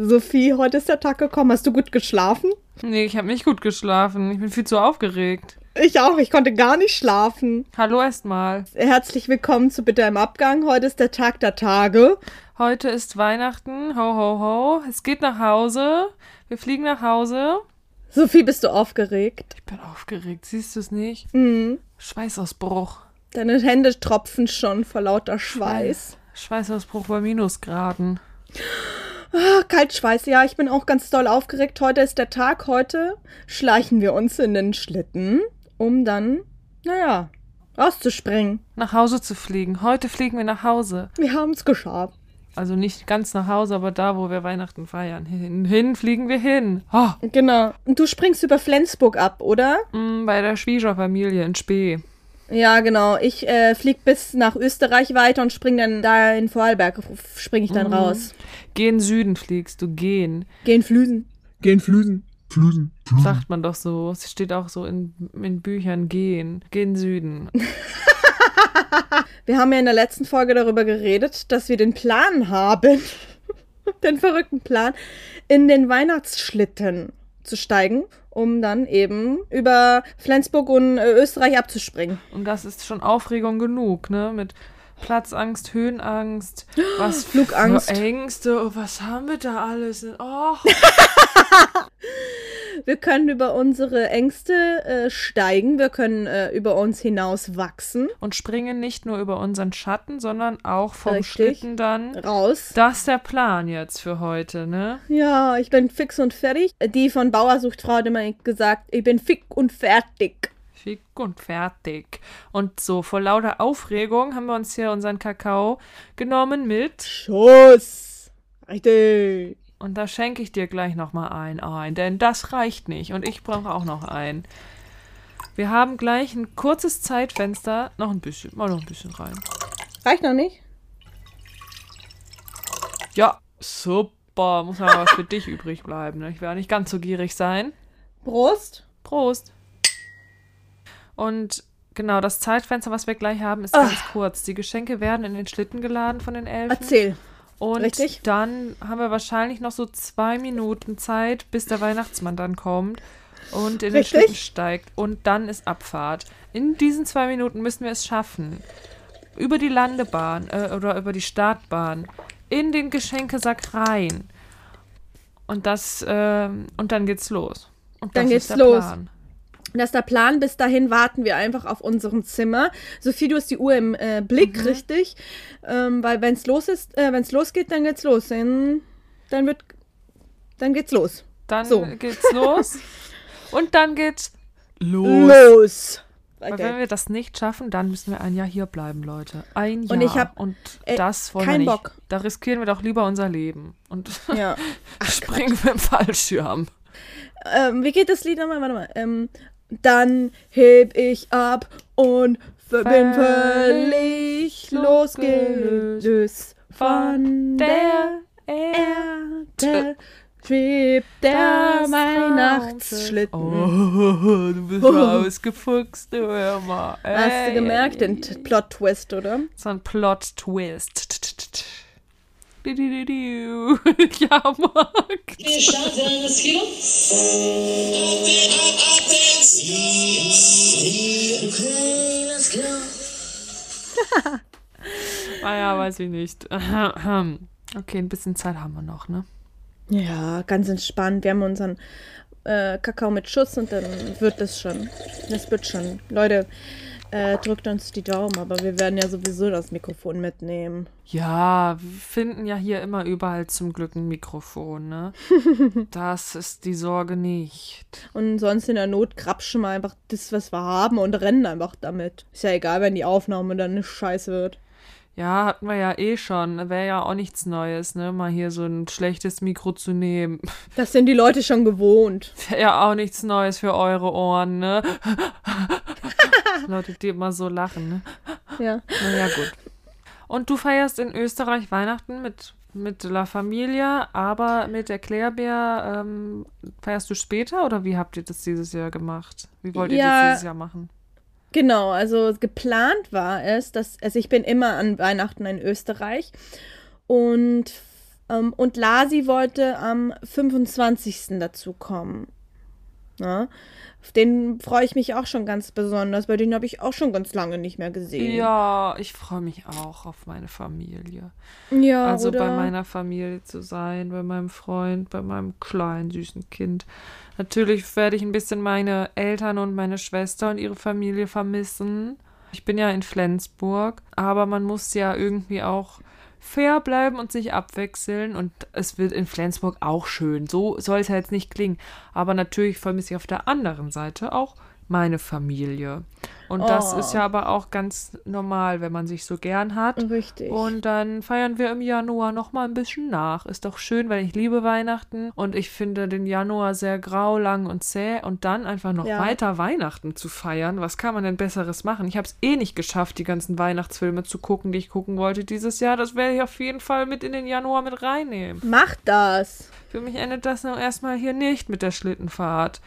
Sophie, heute ist der Tag gekommen. Hast du gut geschlafen? Nee, ich habe nicht gut geschlafen. Ich bin viel zu aufgeregt. Ich auch, ich konnte gar nicht schlafen. Hallo erstmal. Herzlich willkommen zu Bitte im Abgang. Heute ist der Tag der Tage. Heute ist Weihnachten. Ho, ho, ho. Es geht nach Hause. Wir fliegen nach Hause. Sophie, bist du aufgeregt? Ich bin aufgeregt. Siehst du es nicht? Mhm. Schweißausbruch. Deine Hände tropfen schon vor lauter Schweiß. Schweißausbruch bei Minusgraden. Ah, Kaltschweiß, ja, ich bin auch ganz doll aufgeregt. Heute ist der Tag. Heute schleichen wir uns in den Schlitten, um dann, naja, rauszuspringen. Nach Hause zu fliegen. Heute fliegen wir nach Hause. Wir haben es geschafft. Also nicht ganz nach Hause, aber da, wo wir Weihnachten feiern. Hin, hin fliegen wir hin. Oh, Genau. Und du springst über Flensburg ab, oder? mm, bei der Schwiegerfamilie in Spee. Ja, genau. Ich äh, flieg bis nach Österreich weiter und spring dann da in Vorarlberg, spring ich dann raus. Geh in Süden fliegst du, gehen. Gehen Flüsen. Gehen Flüsen. Flüsen. Flüsen. Sagt man doch so. Es steht auch so in, in Büchern, gehen. Geh in Süden. Wir haben ja in der letzten Folge darüber geredet, dass wir den Plan haben, den verrückten Plan, in den Weihnachtsschlitten zu steigen, um dann eben über Flensburg und äh, Österreich abzuspringen. Und das ist schon Aufregung genug, ne? Mit Platzangst, Höhenangst, was Flugangst. Ängste. Oh, was haben wir da alles? Oh, Wir können über unsere Ängste äh, steigen, wir können äh, über uns hinaus wachsen, und springen nicht nur über unseren Schatten, sondern auch vom Richtig. Schlitten dann. raus. Das ist der Plan jetzt für heute, ne? Ja, ich bin fix und fertig. Die von Bauer sucht Frau hat immer gesagt, ich bin fix und fertig. Schick und fertig. Und so, vor lauter Aufregung haben wir uns hier unseren Kakao genommen mit. Schuss. Richtig. Und da schenke ich dir gleich nochmal ein ein, denn das reicht nicht. Und ich brauche auch noch einen. Wir haben gleich ein kurzes Zeitfenster. Noch ein bisschen, mal noch ein bisschen rein. Reicht noch nicht? Ja, super. Muss mal was für dich übrig bleiben. Ne? Ich werde nicht ganz so gierig sein. Prost. Prost. Und genau, das Zeitfenster, was wir gleich haben, ist ganz kurz. Die Geschenke werden in den Schlitten geladen von den Elfen. Erzähl. Und Richtig. dann haben wir wahrscheinlich noch so zwei Minuten Zeit, bis der Weihnachtsmann dann kommt und in den Richtig. Schlitten steigt. Und dann ist Abfahrt. In diesen zwei Minuten müssen wir es schaffen. Über die Landebahn äh, oder über die Startbahn in den Geschenkesack rein. Und das, ähm, und dann geht's los. Und Dann das geht's los. Plan. Das ist der Plan. Bis dahin warten wir einfach auf unserem Zimmer. Sophie, du hast die Uhr im äh, Blick, richtig? Ähm, weil wenn es los ist, äh, wenn es losgeht, dann geht's los. Dann, dann wird, dann geht's los. Dann So. geht's los. und dann geht's los. Los. Weil Okay. wenn wir das nicht schaffen, dann müssen wir ein Jahr hier bleiben, Leute. Ein Jahr. Und ich hab, Und äh, das wollen wir keinen nicht. Bock. Da riskieren wir doch lieber unser Leben. Und Ja. springen wir im Fallschirm. ähm, wie geht das Lied nochmal? Warte mal. Ähm, dann heb ich ab und bin völlig losgelöst von der Erde. Schwebt der Weihnachtsschlitten. Oh, du bist rausgefuchst, du hör mal. Hast du gemerkt, den Plot-Twist, oder? So ein Plot-Twist. Ja. Wir starten das Kino. Naja, Ah weiß ich nicht. Okay, ein bisschen Zeit haben wir noch, ne? Ja, ganz entspannt. Wir haben unseren äh, Kakao mit Schuss und dann wird das schon. Das wird schon. Leute, äh, drückt uns die Daumen, aber wir werden ja sowieso das Mikrofon mitnehmen. Ja, wir finden ja hier immer überall zum Glück ein Mikrofon, ne? Das ist die Sorge nicht. Und sonst in der Not krapschen wir einfach das, was wir haben und rennen einfach damit. Ist ja egal, wenn die Aufnahme dann eine Scheiße wird. Ja, hatten wir ja eh schon. Wäre ja auch nichts Neues, ne? Mal hier so ein schlechtes Mikro zu nehmen. Das sind die Leute schon gewohnt. Wäre ja auch nichts Neues für eure Ohren, ne? Leute, die immer so lachen, ne? Ja. Naja, gut. Und du feierst in Österreich Weihnachten mit, mit La Familia, aber mit der Clairbär ähm, feierst du später oder wie habt ihr das dieses Jahr gemacht? Wie wollt ihr Ja. das dieses Jahr machen? Genau, also geplant war es, dass, also ich bin immer an Weihnachten in Österreich und Ähm, und Lasi wollte am 25. dazu kommen. Ne? Auf den freue ich mich auch schon ganz besonders, weil den habe ich auch schon ganz lange nicht mehr gesehen. Ja, ich freue mich auch auf meine Familie. ja also oder? bei meiner Familie zu sein, bei meinem Freund, bei meinem kleinen, süßen Kind. Natürlich werde ich ein bisschen meine Eltern und meine Schwester und ihre Familie vermissen. Ich bin ja in Flensburg, aber man muss ja irgendwie auch fair bleiben und sich abwechseln. Und es wird in Flensburg auch schön. So soll es ja jetzt nicht klingen. Aber natürlich vermisse ich auf der anderen Seite auch meine Familie. Und das Oh. ist ja aber auch ganz normal, wenn man sich so gern hat. Richtig. Und dann feiern wir im Januar noch mal ein bisschen nach. Ist doch schön, weil ich liebe Weihnachten und ich finde den Januar sehr grau, lang und zäh. Und dann einfach noch Ja. weiter Weihnachten zu feiern. Was kann man denn Besseres machen? Ich habe es eh nicht geschafft, die ganzen Weihnachtsfilme zu gucken, die ich gucken wollte dieses Jahr. Das werde ich auf jeden Fall mit in den Januar mit reinnehmen. Mach das. Für mich endet das noch erstmal hier nicht mit der Schlittenfahrt.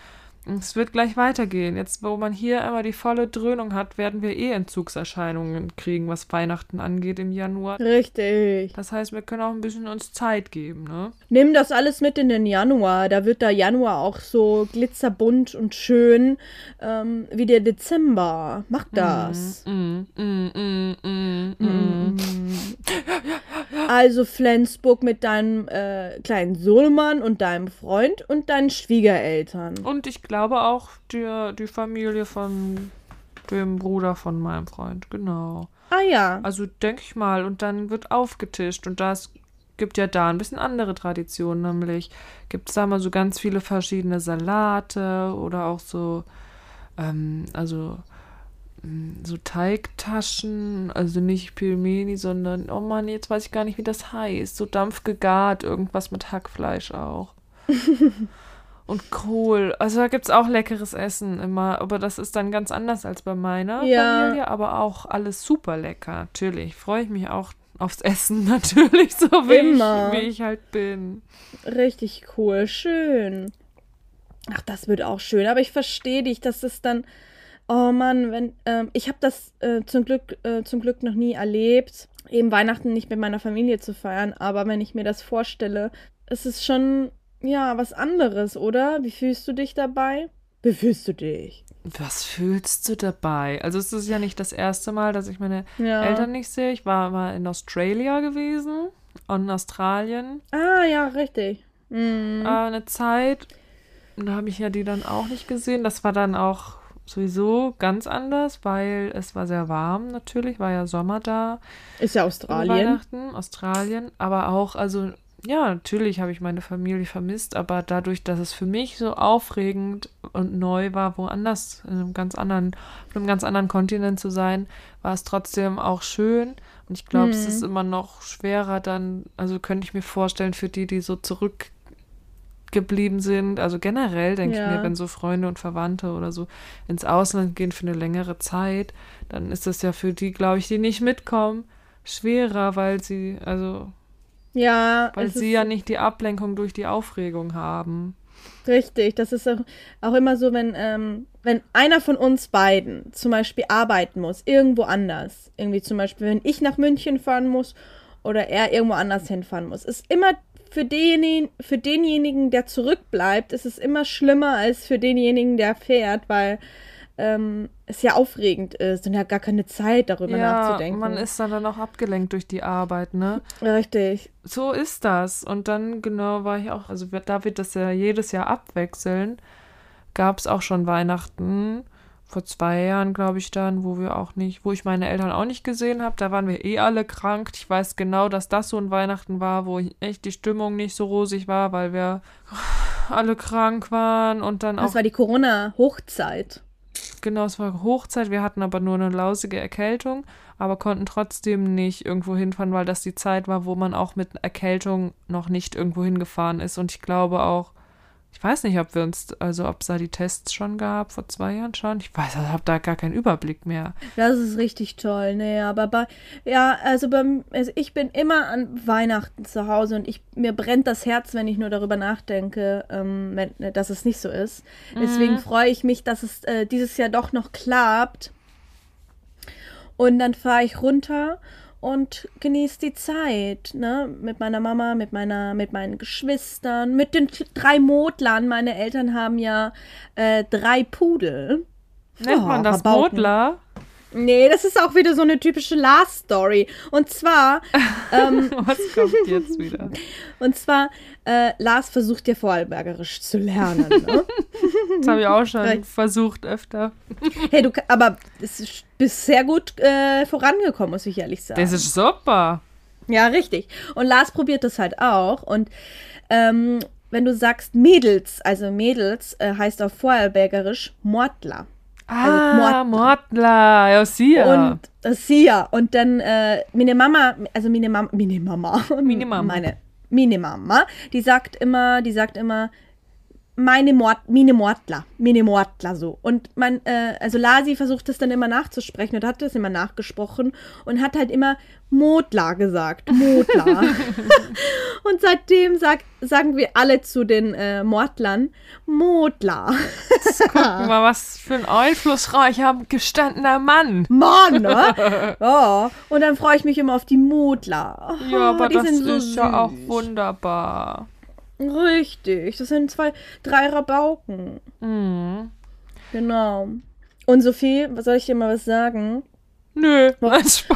Es wird gleich weitergehen. Jetzt, wo man hier einmal die volle Dröhnung hat, werden wir eh Entzugserscheinungen kriegen, was Weihnachten angeht im Januar. Richtig. Das heißt, wir können auch ein bisschen uns Zeit geben, ne? Nimm das alles mit in den Januar. Da wird der Januar auch so glitzerbunt und schön ähm, wie der Dezember. Mach das. Mm, mm, mm, mm, mm. Also Flensburg mit deinem äh, kleinen Sohnemann und deinem Freund und deinen Schwiegereltern. Und ich glaube auch die, die Familie von dem Bruder von meinem Freund, genau. Ah ja. Also denke ich mal, und dann wird aufgetischt und das gibt ja da ein bisschen andere Traditionen, nämlich gibt es da mal so ganz viele verschiedene Salate oder auch so, ähm, also mm, so Teigtaschen, also nicht Pilmeni, sondern, oh Mann, jetzt weiß ich gar nicht, wie das heißt, so dampfgegart, irgendwas mit Hackfleisch auch. Und Kohl. Also da gibt es auch leckeres Essen immer, aber das ist dann ganz anders als bei meiner Ja. Familie, aber auch alles super lecker. Natürlich freue ich mich auch aufs Essen, natürlich, so wie, Immer. ich, wie ich halt bin. Richtig cool. Schön. Ach, das wird auch schön. Aber ich verstehe dich, dass es dann. Oh Mann, wenn. Ähm, ich habe das äh, zum, Glück, äh, zum Glück noch nie erlebt, eben Weihnachten nicht mit meiner Familie zu feiern. Aber wenn ich mir das vorstelle, ist es schon. Ja, was anderes, oder? Wie fühlst du dich dabei? Wie fühlst du dich? Was fühlst du dabei? Also es ist ja nicht das erste Mal, dass ich meine Ja. Eltern nicht sehe. Ich war mal in Australia gewesen und in Australien Ah, ja, richtig. Mhm. äh, eine Zeit. Und da habe ich ja die dann auch nicht gesehen. Das war dann auch sowieso ganz anders, weil es war sehr warm natürlich, war ja Sommer da. Ist ja Australien. Weihnachten, Australien, aber auch, also ja, natürlich habe ich meine Familie vermisst, aber dadurch, dass es für mich so aufregend und neu war, woanders, in einem ganz anderen, auf einem ganz anderen Kontinent zu sein, war es trotzdem auch schön. Und ich glaube, es Hm. ist immer noch schwerer dann, also könnte ich mir vorstellen, für die, die so zurückgeblieben sind, also generell denke ich Ja. mir, wenn so Freunde und Verwandte oder so ins Ausland gehen für eine längere Zeit, dann ist das ja für die, glaube ich, die nicht mitkommen, schwerer, weil sie, also, Ja, weil sie ja nicht die Ablenkung durch die Aufregung haben. Richtig, das ist auch, auch immer so, wenn, ähm, wenn einer von uns beiden zum Beispiel arbeiten muss, irgendwo anders, irgendwie zum Beispiel, wenn ich nach München fahren muss oder er irgendwo anders hinfahren muss, ist immer für denjenigen, für denjenigen, der zurückbleibt, ist es immer schlimmer als für denjenigen, der fährt, weil ähm, es ja aufregend ist und er hat gar keine Zeit, darüber ja, nachzudenken. man ist dann, dann auch abgelenkt durch die Arbeit, ne? Richtig. So ist das. Und dann, genau, war ich auch, also da wird das ja jedes Jahr abwechseln. Gab es auch schon Weihnachten, vor zwei Jahren, glaube ich, dann, wo wir auch nicht, wo ich meine Eltern auch nicht gesehen habe. Da waren wir eh alle krank. Ich weiß genau, dass das so ein Weihnachten war, wo echt die Stimmung nicht so rosig war, weil wir alle krank waren und dann Das auch war die Corona-Hochzeit. Genau, es war Hochzeit. Wir hatten aber nur eine lausige Erkältung, aber konnten trotzdem nicht irgendwo hinfahren, weil das die Zeit war, wo man auch mit Erkältung noch nicht irgendwo hingefahren ist. Und ich glaube auch, ich weiß nicht, ob wir uns, also ob es da die Tests schon gab, vor zwei Jahren schon. Ich weiß, ich habe da gar keinen Überblick mehr. Das ist richtig toll, nee, aber bei, ja, also beim, also ich bin immer an Weihnachten zu Hause und ich, mir brennt das Herz, wenn ich nur darüber nachdenke, ähm, wenn, dass es nicht so ist. Deswegen freue ich mich, dass es äh, dieses Jahr doch noch klappt. Und dann fahre ich runter und genieße die Zeit, ne? Mit meiner Mama, mit meiner, mit meinen Geschwistern, mit den drei Modlern. Meine Eltern haben ja äh, drei Pudel. Nennt Ja, man das. Modler? Nee, das ist auch wieder so eine typische Last-Story. Und zwar, ähm, Was kommt jetzt wieder? und zwar, äh, Lars versucht ja Vorarlbergerisch zu lernen. Ne? Das habe ich auch schon versucht öfter. hey, du, aber es ist, bist sehr gut äh, vorangekommen, muss ich ehrlich sagen. Das ist super. Ja, richtig. Und Lars probiert das halt auch. Und ähm, wenn du sagst Mädels, also Mädels äh, heißt auf Vorarlbergerisch Mortler. Ah, Mordler. Ja, sie ja. Und äh, Sia. Und dann äh, meine Mama, also meine Mama, meine Mama, Meine Mama. meine, meine Mama, die sagt immer, die sagt immer, meine Mord, meine Mordler, meine Mordler so. Und mein, äh, also Lasi versucht das dann immer nachzusprechen und hat das immer nachgesprochen und hat halt immer Modler gesagt. Modler. und seitdem sag, sagen wir alle zu den äh, Mordlern Modler. Guck mal, was für ein einflussreicher, gestandener Mann. Mann, ne? ja. Und dann freue ich mich immer auf die Modler. Oh, Ja, aber die das sind so ist ja auch süß. wunderbar. Richtig. Das sind zwei, drei Rabauken. Mhm. Genau. Und Sophie, soll ich dir mal was sagen? Nö, nein, Spaß.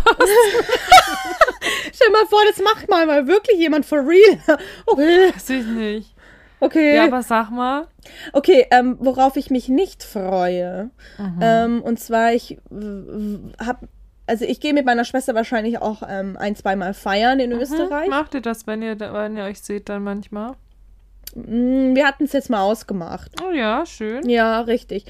Stell mal vor, das macht mal, mal wirklich jemand for real. Okay. Weiß ich nicht. Okay. Ja, aber sag mal. Okay, ähm, worauf ich mich nicht freue. Mhm. Ähm, und zwar, ich habe, also ich gehe mit meiner Schwester wahrscheinlich auch ähm, ein, zweimal feiern in Österreich. Macht ihr das, wenn ihr, wenn ihr euch seht, dann manchmal? Mm, Wir hatten es jetzt mal ausgemacht. Oh ja, schön. Ja, richtig.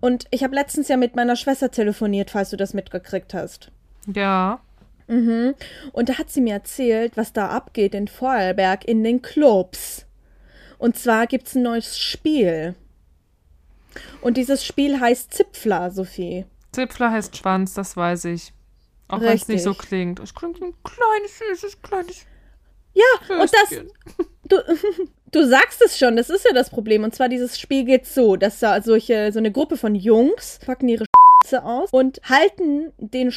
Und ich habe letztens ja mit meiner Schwester telefoniert, falls du das mitgekriegt hast. Ja. Mhm. Und da hat sie mir erzählt, was da abgeht in Vorarlberg in den Clubs. Und zwar gibt es ein neues Spiel. Und dieses Spiel heißt Zipfler, Sophie. Zipfler heißt Schwanz, das weiß ich. Auch wenn es nicht so klingt. Es klingt ein kleines, süßes, kleines Ja, und das, du, du sagst es schon, das ist ja das Problem. Und zwar dieses Spiel geht so, dass da solche, so eine Gruppe von Jungs packen ihre aus und halten den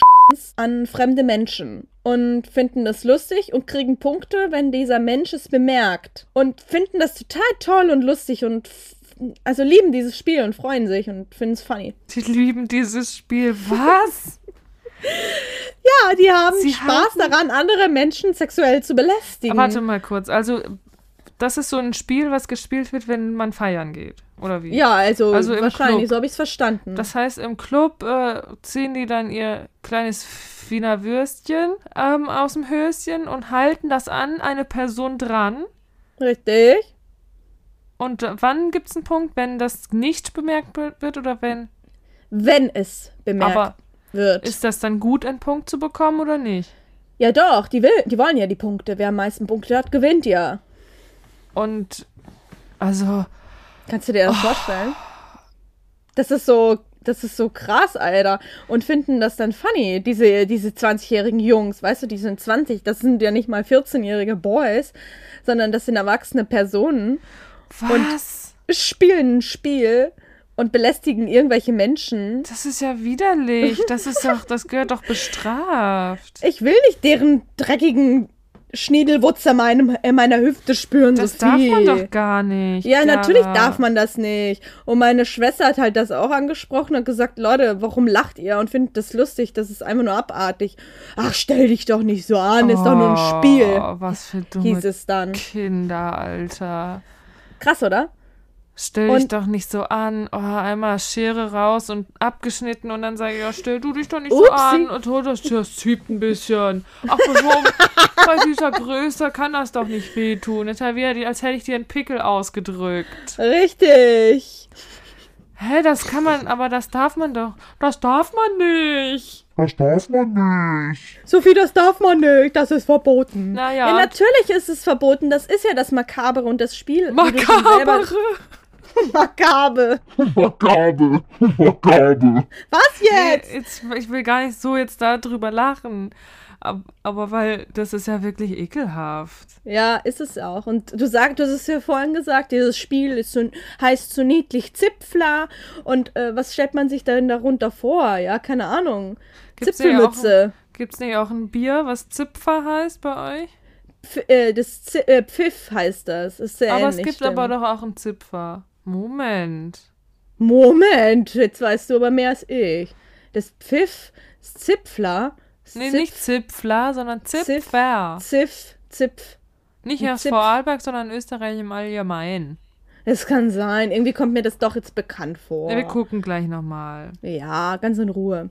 an fremde Menschen und finden das lustig und kriegen Punkte, wenn dieser Mensch es bemerkt und finden das total toll und lustig und also lieben dieses Spiel und freuen sich und finden es funny. Sie lieben dieses Spiel. Was? Ja, die haben Sie Spaß haben- daran, andere Menschen sexuell zu belästigen. Warte mal kurz. Also, das ist so ein Spiel, was gespielt wird, wenn man feiern geht. Oder wie? Ja, also, Also wahrscheinlich, Club. so habe ich es verstanden. Das heißt, im Club äh, ziehen die dann ihr kleines Wiener Würstchen ähm, aus dem Höschen und halten das an eine Person dran. Richtig. Und wann gibt es einen Punkt, wenn das nicht bemerkt wird wird oder wenn? Wenn es bemerkt Aber wird. ist das dann gut, einen Punkt zu bekommen oder nicht? ja, doch, die, will, die wollen ja die Punkte. Wer am meisten Punkte hat, gewinnt ja. Und also, Kannst du dir das vorstellen? Das ist so, das ist so krass, Alter. Und finden das dann funny, diese, diese 20-jährigen Jungs, weißt du, die sind 20, das sind ja nicht mal 14-jährige Boys, sondern das sind erwachsene Personen, was? spielen ein Spiel und belästigen irgendwelche Menschen. das ist ja widerlich. Das ist doch, das gehört doch bestraft. Ich will nicht deren dreckigen Schniedelwutzer meinem, in meiner Hüfte spüren, Das darf Sophie. man doch gar nicht. Ja, natürlich Clara. darf man das nicht. Und meine Schwester hat halt das auch angesprochen und gesagt, Leute, warum lacht ihr und findet das lustig? Das ist einfach nur abartig. Ach, stell dich doch nicht so an, ist doch nur ein Spiel, Oh, was für dumme hieß es dann. Kinder, Alter. Krass, oder? Stell dich Und- doch nicht so an. Oh, einmal Schere raus und abgeschnitten und dann sage ich, ja, stell du dich doch nicht so Upsi. an. Und oh, das, das zieht ein bisschen. Ach, warum? Bei dieser Größe kann das doch nicht wehtun. Das ist ja wieder, als hätte ich dir einen Pickel ausgedrückt. Richtig. Hä, das kann man, aber das darf man doch. Das darf man nicht. Das darf man nicht. Sophie, das darf man nicht, das ist verboten. Naja. Ja, natürlich ist es verboten, das ist ja das Makabere und das Spiel. wie du schon selber- Makabere. Makabe. Makabe. Makabe. Was jetzt? Nee, jetzt, ich will gar nicht so jetzt darüber lachen. Aber, aber weil das ist ja wirklich ekelhaft. Ja, ist es auch. Und du sagst, du hast es ja vorhin gesagt, dieses Spiel ist so, heißt so niedlich Zipfler. Und äh, was stellt man sich denn darunter vor? Ja, keine Ahnung. Gibt's Zipfelmütze. Gibt's nicht auch ein Bier, was Zipfer heißt bei euch? Pf äh, das Z äh, Pfiff heißt das. Ist sehr aber es ähnlich, gibt stimmt. aber doch auch einen Zipfer. Moment. Moment, jetzt weißt du aber mehr als ich. Das Pfiff, das Zipfler. Nee, Zipf- nicht Zipfler, sondern Zipfer. Ziff, Zipf. Nicht erst Zipf. Vorarlberg, sondern Österreich im Allgemeinen. Es kann sein. Irgendwie kommt mir das doch jetzt bekannt vor. Ja, wir gucken gleich nochmal. Ja, ganz in Ruhe.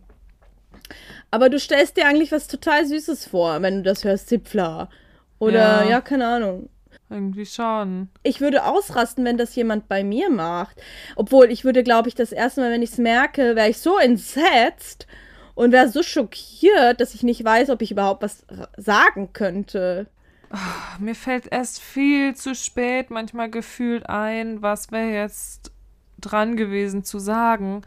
Aber du stellst dir eigentlich was total Süßes vor, wenn du das hörst, Zipfler. Oder, Ja. ja, keine Ahnung. Irgendwie schon. Ich würde ausrasten, wenn das jemand bei mir macht. Obwohl, ich würde, glaube ich, das erste Mal, wenn ich es merke, wäre ich so entsetzt und wäre so schockiert, dass ich nicht weiß, ob ich überhaupt was sagen könnte. Mir fällt erst viel zu spät manchmal gefühlt ein, was wäre jetzt dran gewesen zu sagen.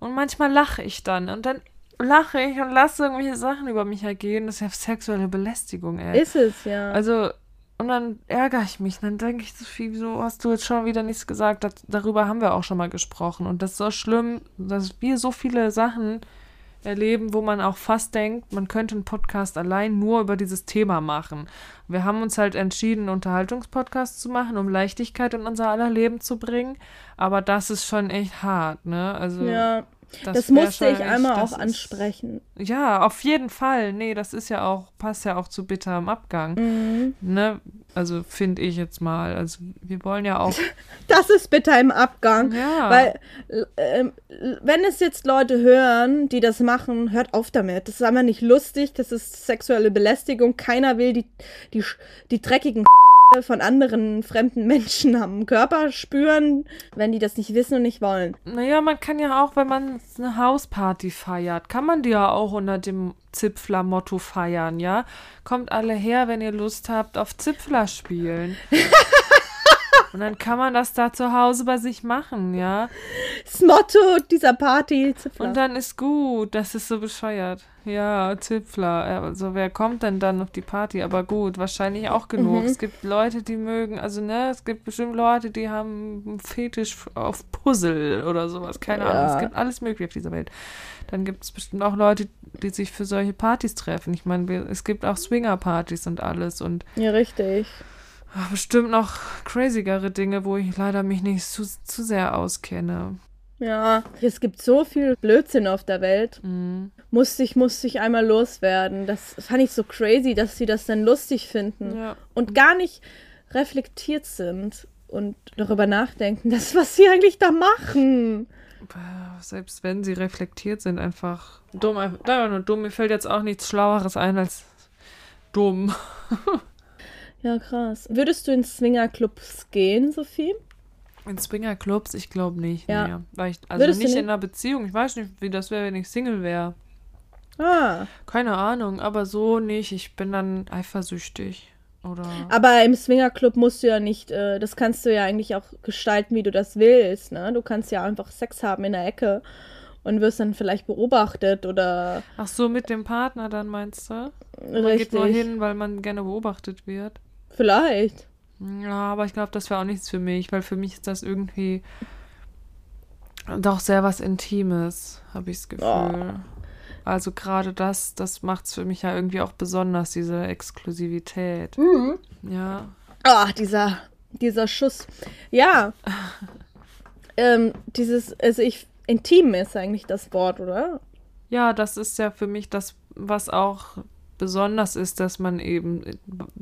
Und manchmal lache ich dann. Und dann lache ich und lasse irgendwelche Sachen über mich ergehen. Das ist ja sexuelle Belästigung, ey. Ist es, ja. Also, und dann ärgere ich mich. Dann denke ich so viel, wieso hast du jetzt schon wieder nichts gesagt? Das, darüber haben wir auch schon mal gesprochen. Und das ist so schlimm, dass wir so viele Sachen erleben, wo man auch fast denkt, man könnte einen Podcast allein nur über dieses Thema machen. Wir haben uns halt entschieden, einen Unterhaltungspodcast zu machen, um Leichtigkeit in unser aller Leben zu bringen. Aber das ist schon echt hart, ne? Also, ja, das, wär musste ich einmal das auch ist- ansprechen. Ja, auf jeden Fall. Nee, das ist ja auch, passt ja auch zu bitterem Abgang. Mhm. Ne? Also finde ich jetzt mal. Also wir wollen ja auch. Das ist bitter im Abgang. Ja. Weil, äh, wenn es jetzt Leute hören, die das machen, hört auf damit. Das ist einfach nicht lustig. Das ist sexuelle Belästigung. Keiner will die, die, die dreckigen von anderen fremden Menschen am Körper spüren, wenn die das nicht wissen und nicht wollen. Naja, man kann ja auch, wenn man eine Hausparty feiert, kann man die ja auch unter dem Zipfler-Motto feiern, ja? Kommt alle her, wenn ihr Lust habt, auf Zipfler spielen. Und dann kann man das da zu Hause bei sich machen, ja? Das Motto dieser Party. Und dann ist gut, das ist so bescheuert. Ja, Zipfler. Also wer kommt denn dann auf die Party? Aber gut, wahrscheinlich auch genug. Mhm. Es gibt Leute, die mögen, also ne, es gibt bestimmt Leute, die haben einen Fetisch auf Puzzle oder sowas. Keine Ja. Ahnung. Es gibt alles mögliche auf dieser Welt. Dann gibt es bestimmt auch Leute, die sich für solche Partys treffen. Ich meine, es gibt auch Swinger-Partys und alles und ja, richtig. Bestimmt noch crazigere Dinge, wo ich leider mich nicht zu, zu sehr auskenne. Ja, es gibt so viel Blödsinn auf der Welt. Mhm. Musste ich, musste ich einmal loswerden. Das fand ich so crazy, dass sie das dann lustig finden. Ja. und gar nicht reflektiert sind und darüber nachdenken, das, was sie eigentlich da machen. Selbst wenn sie reflektiert sind, einfach dumm. Einfach nur dumm. Mir fällt jetzt auch nichts Schlaueres ein als dumm. Ja, krass. Würdest du in Swingerclubs gehen, Sophie? In Swingerclubs, ich glaube nicht. Ja. Nee. Weil ich, also Würdest nicht nicht? in einer Beziehung. Ich weiß nicht, wie das wäre, wenn ich Single wäre. Ah, Keine Ahnung, aber so nicht. Ich bin dann eifersüchtig. Oder. aber im Swingerclub musst du ja nicht, äh, das kannst du ja eigentlich auch gestalten, wie du das willst, ne? Du kannst ja einfach Sex haben in der Ecke und wirst dann vielleicht beobachtet oder Ach so, mit dem Partner dann meinst du? Man richtig. geht nur hin, weil man gerne beobachtet wird. Vielleicht. Ja, aber ich glaube, das wäre auch nichts für mich, weil für mich ist das irgendwie doch sehr was Intimes, habe ich das Gefühl. Oh. Also gerade das, das macht es für mich ja irgendwie auch besonders, diese Exklusivität. Ja. Ah, dieser, dieser Schuss. Ja. ähm, dieses, also ich, intim ist eigentlich das Wort, oder? Ja, das ist ja für mich das, was auch besonders ist, dass man eben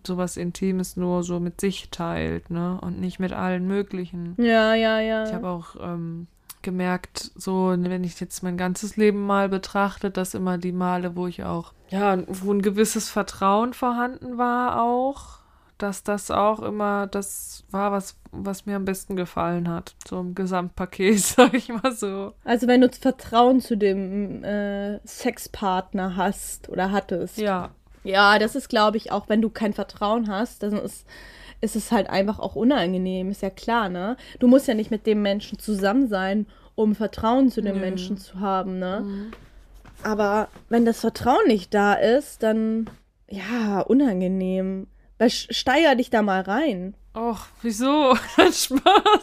sowas Intimes nur so mit sich teilt, ne? Und nicht mit allen möglichen. Ja, ja, ja. Ich habe auch ähm, gemerkt, so, wenn ich jetzt mein ganzes Leben mal betrachte, dass immer die Male, wo ich auch, ja, wo ein gewisses Vertrauen vorhanden war auch, dass das auch immer das war, was, was mir am besten gefallen hat. So im Gesamtpaket, sag ich mal so. Also wenn du Vertrauen zu dem äh, Sexpartner hast oder hattest. Ja, Ja, das ist, glaube ich, auch wenn du kein Vertrauen hast, dann ist, ist es halt einfach auch unangenehm, ist ja klar, ne? Du musst ja nicht mit dem Menschen zusammen sein, um Vertrauen zu dem Nö. Menschen zu haben, ne? Aber wenn das Vertrauen nicht da ist, dann, ja, unangenehm. Weil steiger dich da mal rein. Och, wieso? Spaß.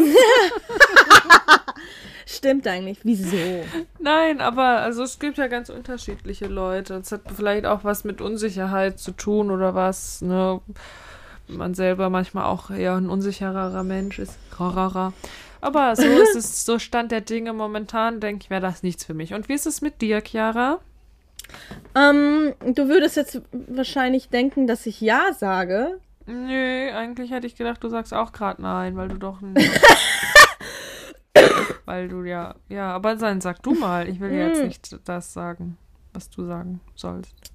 Stimmt eigentlich. Wieso? Nein, aber also es gibt ja ganz unterschiedliche Leute. Es hat vielleicht auch was mit Unsicherheit zu tun oder was, ne? Man selber manchmal auch eher ein unsichererer Mensch ist. Rarara. Aber so ist es, so Stand der Dinge momentan, denke ich, wäre das nichts für mich. Und wie ist es mit dir, Chiara? Ähm, du würdest jetzt wahrscheinlich denken, dass ich Ja sage. Nö, eigentlich hätte ich gedacht, du sagst auch gerade nein, weil du doch Weil du ja, ja, aber dann sag du mal. Ich will jetzt nicht das sagen, was du sagen sollst.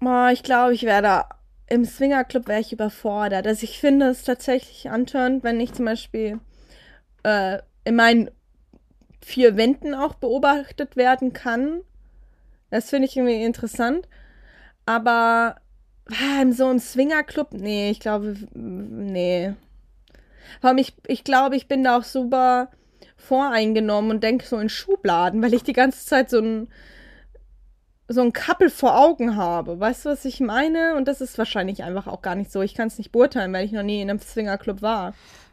Oh, ich glaube, ich wäre da. Im Swingerclub wäre ich überfordert. Also ich finde es tatsächlich antörend, wenn ich zum Beispiel äh, in meinen vier Wänden auch beobachtet werden kann. Das finde ich irgendwie interessant. Aber ah, in so einem Swingerclub, nee, ich glaube, nee. Allem, ich, ich glaube, ich bin da auch super voreingenommen und denke so in Schubladen, weil ich die ganze Zeit so ein so ein Kappel vor Augen habe. Weißt du, was ich meine? Und das ist wahrscheinlich einfach auch gar nicht so. Ich kann es nicht beurteilen, weil ich noch nie in einem Swingerclub war.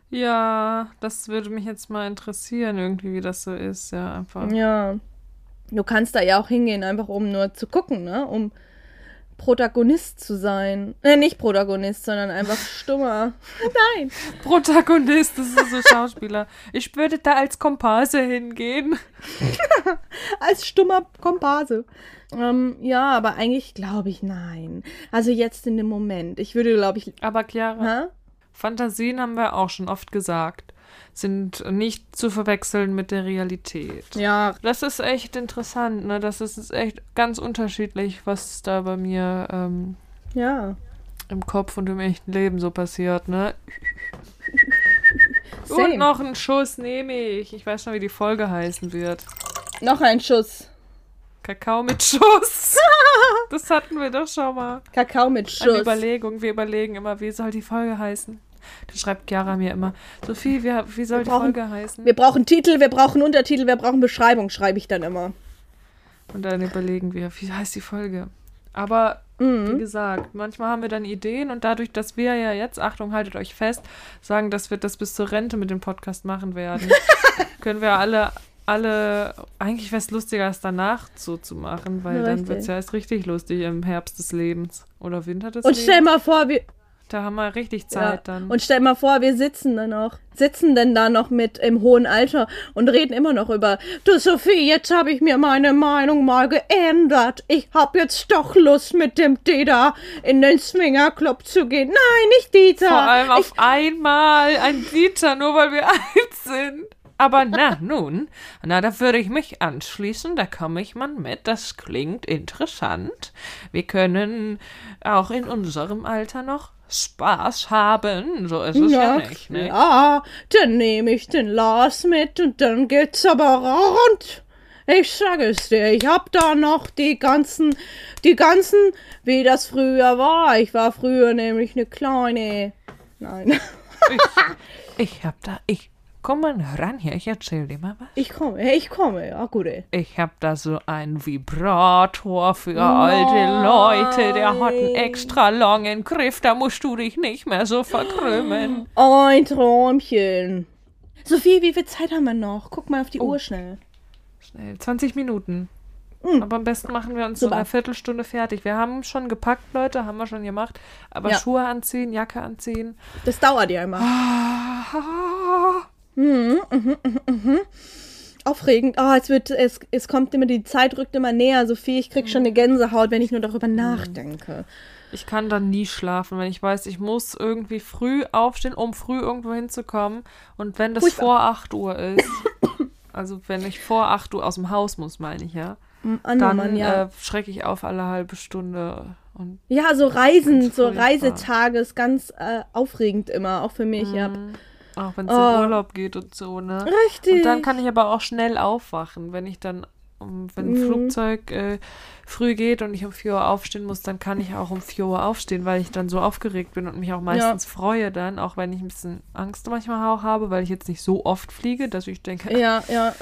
Ja, das würde mich jetzt mal interessieren, irgendwie, wie das so ist, ja, einfach. Ja. Du kannst da ja auch hingehen, einfach um nur zu gucken, ne? Um Protagonist zu sein. Äh, nicht Protagonist, sondern einfach stummer. Nein. Protagonist, das ist so Schauspieler. Ich würde da als Komparse hingehen. Als stummer Komparse. Ähm, ja, aber eigentlich glaube ich nein. Also jetzt in dem Moment. Ich würde, glaube ich. Aber Chiara, Hä? Fantasien haben wir auch schon oft gesagt, sind nicht zu verwechseln mit der Realität. Ja, Das ist echt interessant, ne? Das ist echt ganz unterschiedlich, was da bei mir ähm, ja. im Kopf und im echten Leben so passiert, ne? Und Same. noch einen Schuss nehme ich. Ich weiß schon, wie die Folge heißen wird. Noch ein Schuss. Kakao mit Schuss. das hatten wir doch schon mal. Kakao mit Eine Schuss. Überlegung. Wir überlegen immer, wie soll die Folge heißen. Da schreibt Chiara mir immer, Sophie, wie, wie soll Wir die brauchen- Folge heißen? Wir brauchen Titel, wir brauchen Untertitel, wir brauchen Beschreibung, schreibe ich dann immer. Und dann überlegen wir, wie heißt die Folge? Aber wie Mhm. gesagt, manchmal haben wir dann Ideen und dadurch, dass wir ja jetzt, Achtung, haltet euch fest, sagen, dass wir das bis zur Rente mit dem Podcast machen werden, können wir alle, alle, eigentlich wäre es lustiger, es danach so zu machen, weil dann Richtig. wird es ja erst richtig lustig im Herbst des Lebens oder Winter des Und stell Lebens. mal vor, wir, Da haben wir richtig ja, Zeit dann. und stell mal vor, wir sitzen dann noch, sitzen denn da noch mit im hohen Alter und reden immer noch über, du Sophie, jetzt habe ich mir meine Meinung mal geändert. Ich habe jetzt doch Lust mit dem Dieter in den Swingerclub zu gehen. Nein, nicht Dieter. Vor allem ich, auf einmal ein Dieter, nur weil wir eins sind. Aber na nun, na, da würde ich mich anschließen, da komme ich mal mit, das klingt interessant. Wir können auch in unserem Alter noch Spaß haben, so ist es ja, nicht, ne? Ja, dann nehme ich den Lars mit und dann geht's aber rund. Ich sag es dir, ich hab da noch die ganzen, die ganzen, wie das früher war. Ich war früher nämlich eine kleine. Nein, Ich, ich hab da, ich, komm mal ran hier, ich erzähl dir mal was. ich komme, ich komme, ja gut. ey. Ich hab da so einen Vibrator für alte Leute, der hat einen Nein. extra langen Griff, da musst du dich nicht mehr so verkrümmen. Ein Träumchen. Sophie, wie viel Zeit haben wir noch? Guck mal auf die Oh. Uhr schnell. Schnell, 20 Minuten. Mm. Aber am besten machen wir uns so Super. eine Viertelstunde fertig. Wir haben schon gepackt, Leute, haben wir schon gemacht. Aber Ja. Schuhe anziehen, Jacke anziehen. Das dauert ja immer. Ah, Mhm, mhm, mhm, mhm. Aufregend. Oh, es wird, es, es kommt immer, die Zeit rückt immer näher, Sophie. Ich krieg schon eine Gänsehaut, wenn ich nur darüber nachdenke. Ich kann dann nie schlafen, wenn ich weiß, ich muss irgendwie früh aufstehen, um früh irgendwo hinzukommen. Und wenn das Furchtbar. vor 8 Uhr ist, also wenn ich vor 8 Uhr aus dem Haus muss, meine ich, ja, An dann Mann, ja. äh, schrecke ich auf alle halbe Stunde. Und ja, so Reisen, so. Reisetage ist ganz äh, aufregend immer, auch für mich. Ja. Auch wenn es Oh. in Urlaub geht und so, ne? Richtig. Und dann kann ich aber auch schnell aufwachen, wenn ich dann, um, wenn ein Mhm. Flugzeug äh, früh geht und ich um 4 Uhr aufstehen muss, dann kann ich auch um 4 Uhr aufstehen, weil ich dann so aufgeregt bin und mich auch meistens freue dann, auch wenn ich ein bisschen Angst manchmal auch habe, weil ich jetzt nicht so oft fliege, dass ich denke, ja, ja.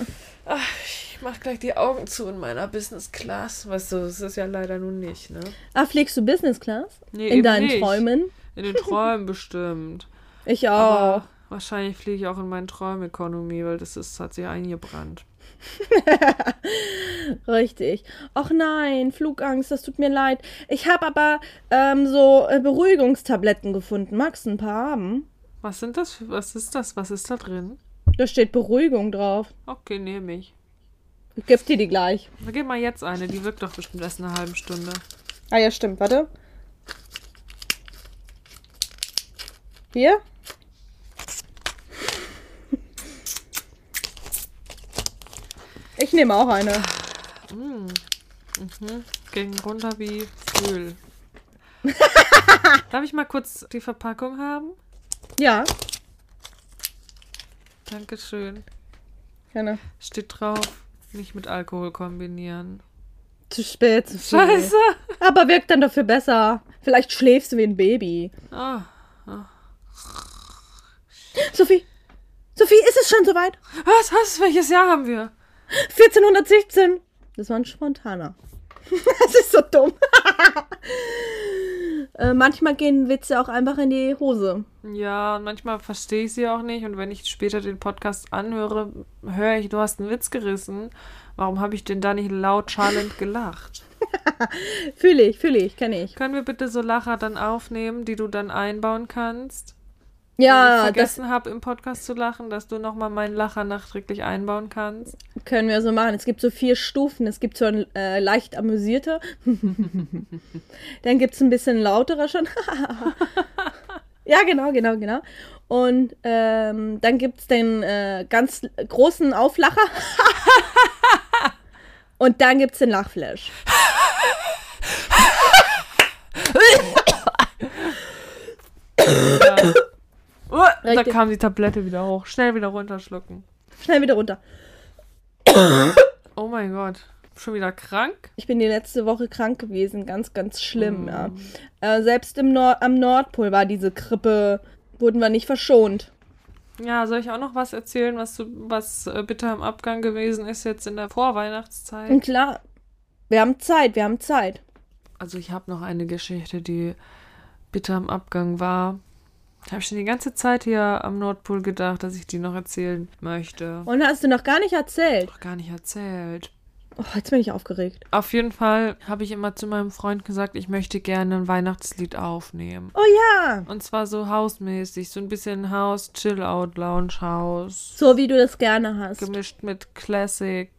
ich mach gleich die Augen zu in meiner Business Class. Weißt du, das ist ja leider nun nicht, ne? Ah, fliegst du Business Class? Nee, In deinen nicht. Träumen? In den Träumen bestimmt. Ich auch. Aber wahrscheinlich fliege ich auch in meinen Träumekonomie, weil das ist, hat sich eingebrannt. Richtig. Ach nein, Flugangst, das tut mir leid. Ich habe aber ähm, so äh, Beruhigungstabletten gefunden. Magst du ein paar haben? Was sind das? für- Was ist das? Was ist da drin? Da steht Beruhigung drauf. Okay, nehme ich. Ich geb dir die gleich. Da gib mal jetzt eine, die wirkt doch bestimmt erst in einer halben Stunde. Ah ja, stimmt, warte. Hier? Ich nehme auch eine. Ging runter wie Öl. Darf ich mal kurz die Verpackung haben? Ja, Dankeschön. gerne. Steht drauf, nicht mit Alkohol kombinieren. Zu spät, zu viel. Scheiße! Aber wirkt dann dafür besser. Vielleicht schläfst du wie ein Baby. Ah, Sophie! Sophie, ist es schon soweit? was, was? Welches Jahr haben wir? 1417. Das war ein spontaner. das ist so dumm. äh, manchmal gehen Witze auch einfach in die Hose. Ja, und manchmal verstehe ich sie auch nicht. Und wenn ich später den Podcast anhöre, höre ich, du hast einen Witz gerissen. Warum habe ich denn da nicht laut schallend gelacht? Fühle ich, fühle ich, kenne ich. Können wir bitte so Lacher dann aufnehmen, die du dann einbauen kannst? Wenn ich Ja, das vergessen habe, im Podcast zu lachen, dass du nochmal meinen Lacher nachträglich einbauen kannst. können wir so machen. Es gibt so vier Stufen. Es gibt so ein äh, leicht amüsierter. Dann gibt es ein bisschen lauterer schon. ja, genau, genau, genau. Und ähm, dann gibt es den äh, ganz großen Auflacher. Und dann gibt es den Lachflash. Ja. Uh, da kam die Tablette wieder hoch. Schnell wieder runterschlucken. Schnell wieder runter. Oh mein Gott. Schon wieder krank? Ich bin die letzte Woche krank gewesen. Ganz, ganz schlimm, ja. Äh, selbst im Nord am Nordpol war diese Grippe, wurden wir nicht verschont. Ja, soll ich auch noch was erzählen, was, was äh, bitter im Abgang gewesen ist jetzt in der Vorweihnachtszeit? Und klar, wir haben Zeit, wir haben Zeit. Also ich habe noch eine Geschichte, die bitter im Abgang war. Habe ich schon die ganze Zeit hier am Nordpol gedacht, dass ich die noch erzählen möchte. Und hast du noch gar nicht erzählt. Noch gar nicht erzählt. Oh, jetzt bin ich aufgeregt. Auf jeden Fall habe ich immer zu meinem Freund gesagt, ich möchte gerne ein Weihnachtslied aufnehmen. Oh ja, Und zwar so hausmäßig, so ein bisschen House, Chill-Out, Lounge House. so wie du das gerne hast. Gemischt mit Classic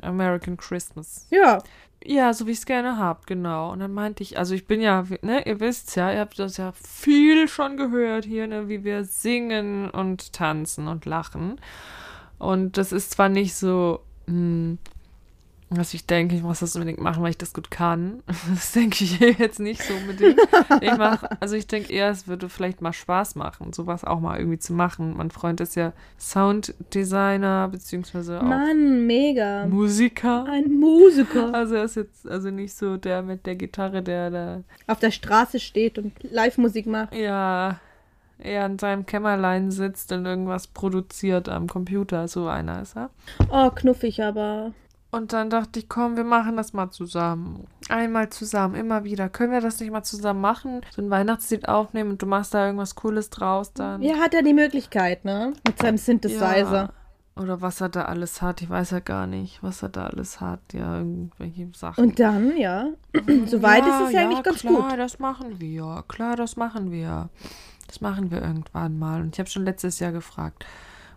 American Christmas. Ja, Ja, so wie ich es gerne hab, genau. Und dann meinte ich, also ich bin ja, ne, ihr wisst ja, ihr habt das ja viel schon gehört hier, ne, wie wir singen und tanzen und lachen. Und das ist zwar nicht so, hm, was ich denke, ich muss das unbedingt machen, weil ich das gut kann. Das denke ich jetzt nicht so unbedingt. Ich mach, also ich denke eher, es würde vielleicht mal Spaß machen, sowas auch mal irgendwie zu machen. Mein Freund ist ja Sounddesigner, beziehungsweise auch Mann, mega. Musiker. Ein Musiker. Also er ist jetzt also nicht so der mit der Gitarre, der da Auf der Straße steht und Live-Musik macht. ja eher in seinem Kämmerlein sitzt und irgendwas produziert am Computer. So einer ist er. Oh, knuffig aber. Und dann dachte ich, komm, wir machen das mal zusammen. Einmal zusammen, immer wieder. Können wir das nicht mal zusammen machen? So ein Weihnachtslied aufnehmen und du machst da irgendwas Cooles draus dann. Ja, hat er die Möglichkeit, ne? Mit seinem Synthesizer. Ja. Oder was er da alles hat. Ich weiß ja gar nicht, was er da alles hat. Ja, irgendwelche Sachen. Und dann, ja. Soweit ist es ja eigentlich ganz klar, gut. das machen wir. Klar, das machen wir. Das machen wir irgendwann mal. Und ich habe schon letztes Jahr gefragt.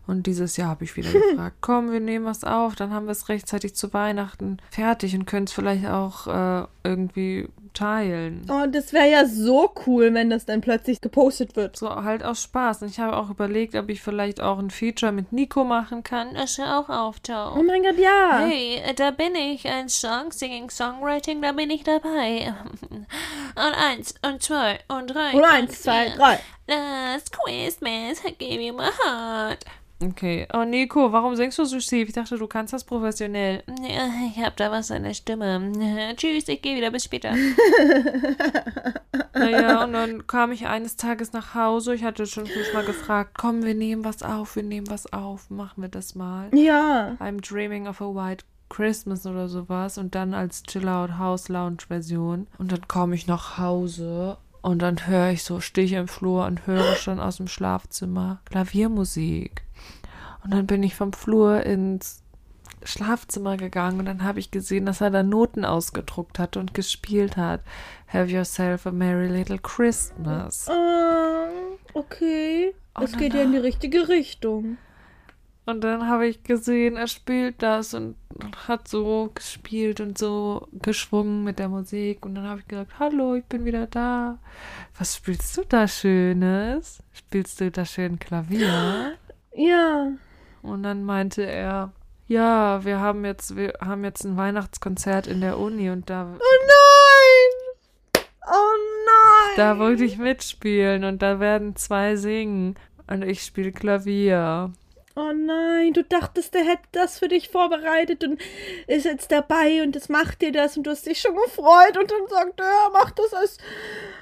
Und dieses Jahr habe ich wieder gefragt, komm, wir nehmen was auf, dann haben wir es rechtzeitig zu Weihnachten fertig und können es vielleicht auch äh, irgendwie teilen. Oh, das wäre ja so cool, wenn das dann plötzlich gepostet wird. So halt aus Spaß. Und ich habe auch überlegt, ob ich vielleicht auch ein Feature mit Nico machen kann, dass er auch auftaucht. Oh mein Gott, ja. Hey, da bin ich. Ein Song, Singing, Songwriting, da bin ich dabei. Und eins, und zwei, und drei. Und eins, zwei, drei. Last Christmas, I gave you my heart. Okay. Oh, Nico, warum singst du so schief? Ich dachte, du kannst das professionell. Ja, ich hab da was in der Stimme. Tschüss, ich gehe wieder, bis später. Naja, und dann kam ich eines Tages nach Hause. Ich hatte schon früh mal gefragt, komm, wir nehmen was auf, wir nehmen was auf, machen wir das mal. Ja. I'm Dreaming of a White Christmas oder sowas und dann als Chill Out House Lounge Version. Und dann komme ich nach Hause Und dann höre ich so, stehe ich im Flur und höre schon aus dem Schlafzimmer Klaviermusik. Und dann bin ich vom Flur ins Schlafzimmer gegangen und dann habe ich gesehen, dass er da Noten ausgedruckt hat und gespielt hat. Have yourself a merry little Christmas. Ah, okay. Oh, Es geht ja in die richtige Richtung. Und dann habe ich gesehen, er spielt das und hat so gespielt und so geschwungen mit der Musik. Und dann habe ich gesagt, hallo, ich bin wieder da. Was spielst du da Schönes? Spielst du da schön Klavier? Ja. Und dann meinte er, ja, wir haben jetzt, wir haben jetzt ein Weihnachtskonzert in der Uni und da, Oh nein! Oh nein! da wollte ich mitspielen und da werden zwei singen und ich spiele Klavier. Oh nein, du dachtest, der hätte das für dich vorbereitet und ist jetzt dabei und das macht dir das und du hast dich schon gefreut und dann sagt er, er macht das als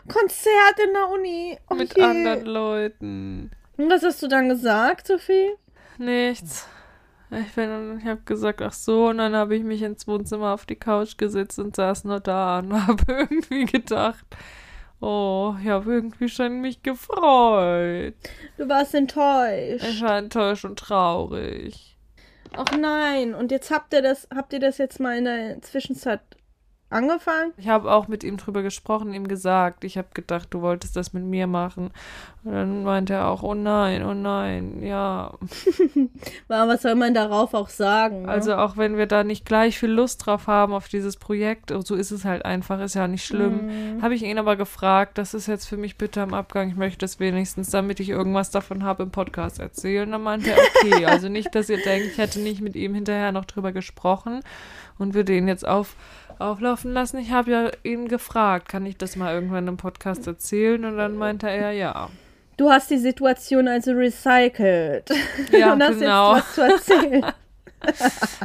Konzert in der Uni. Oh Mit je. anderen Leuten. Und was hast du dann gesagt, Sophie? Nichts. Ich bin, ich habe gesagt, ach so, und dann habe ich mich ins Wohnzimmer auf die Couch gesetzt und saß nur da und habe irgendwie gedacht, oh, ich habe irgendwie schon mich gefreut. Du warst enttäuscht. Ich war enttäuscht und traurig. Ach nein, und jetzt habt ihr das, habt ihr das jetzt mal in der Zwischenzeit angefangen? Ich habe auch mit ihm drüber gesprochen, ihm gesagt, ich habe gedacht, du wolltest das mit mir machen. Und dann meinte er auch, oh nein, oh nein, ja. Was soll man darauf auch sagen? Ne? Also auch wenn wir da nicht gleich viel Lust drauf haben auf dieses Projekt, so ist es halt einfach, ist ja nicht schlimm. Mhm. Habe ich ihn aber gefragt, das ist jetzt für mich bitte am Abgang, ich möchte es wenigstens, damit ich irgendwas davon habe, im Podcast erzählen. Dann meinte er, okay, also nicht, dass ihr denkt, ich hätte nicht mit ihm hinterher noch drüber gesprochen und würde ihn jetzt auf, auflaufen lassen. Ich habe ja ihn gefragt, kann ich das mal irgendwann im Podcast erzählen? Und dann meinte er, ja. Du hast die Situation also recycelt. Ja, und hast genau. jetzt was zu erzählen.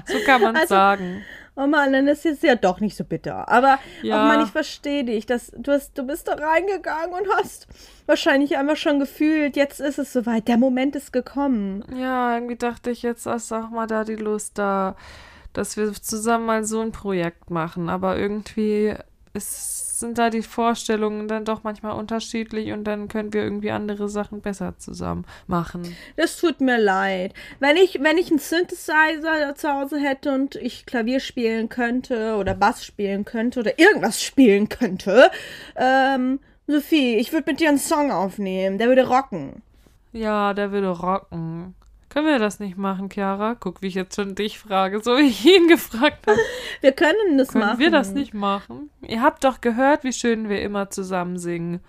So kann man Also- sagen. Oh Mann, dann ist jetzt ja doch nicht so bitter. Aber Ja. auch Mann, ich verstehe dich. Das, du, hast, du bist da reingegangen und hast wahrscheinlich einfach schon gefühlt, jetzt ist es soweit. Der Moment ist gekommen. Ja, irgendwie dachte ich jetzt, ist auch mal da die Lust da, dass wir zusammen mal so ein Projekt machen. Aber irgendwie ist, sind da die Vorstellungen dann doch manchmal unterschiedlich und dann können wir irgendwie andere Sachen besser zusammen machen. Das tut mir leid. Wenn ich, wenn ich einen Synthesizer zu Hause hätte und ich Klavier spielen könnte oder Bass spielen könnte oder irgendwas spielen könnte, ähm, Sophie, ich würde mit dir einen Song aufnehmen. Der würde rocken. Ja, der würde rocken. Können wir das nicht machen, Chiara? Guck, wie ich jetzt schon dich frage, so wie ich ihn gefragt habe. Wir können das Können machen. wir das nicht machen? Ihr habt doch gehört, wie schön wir immer zusammen singen.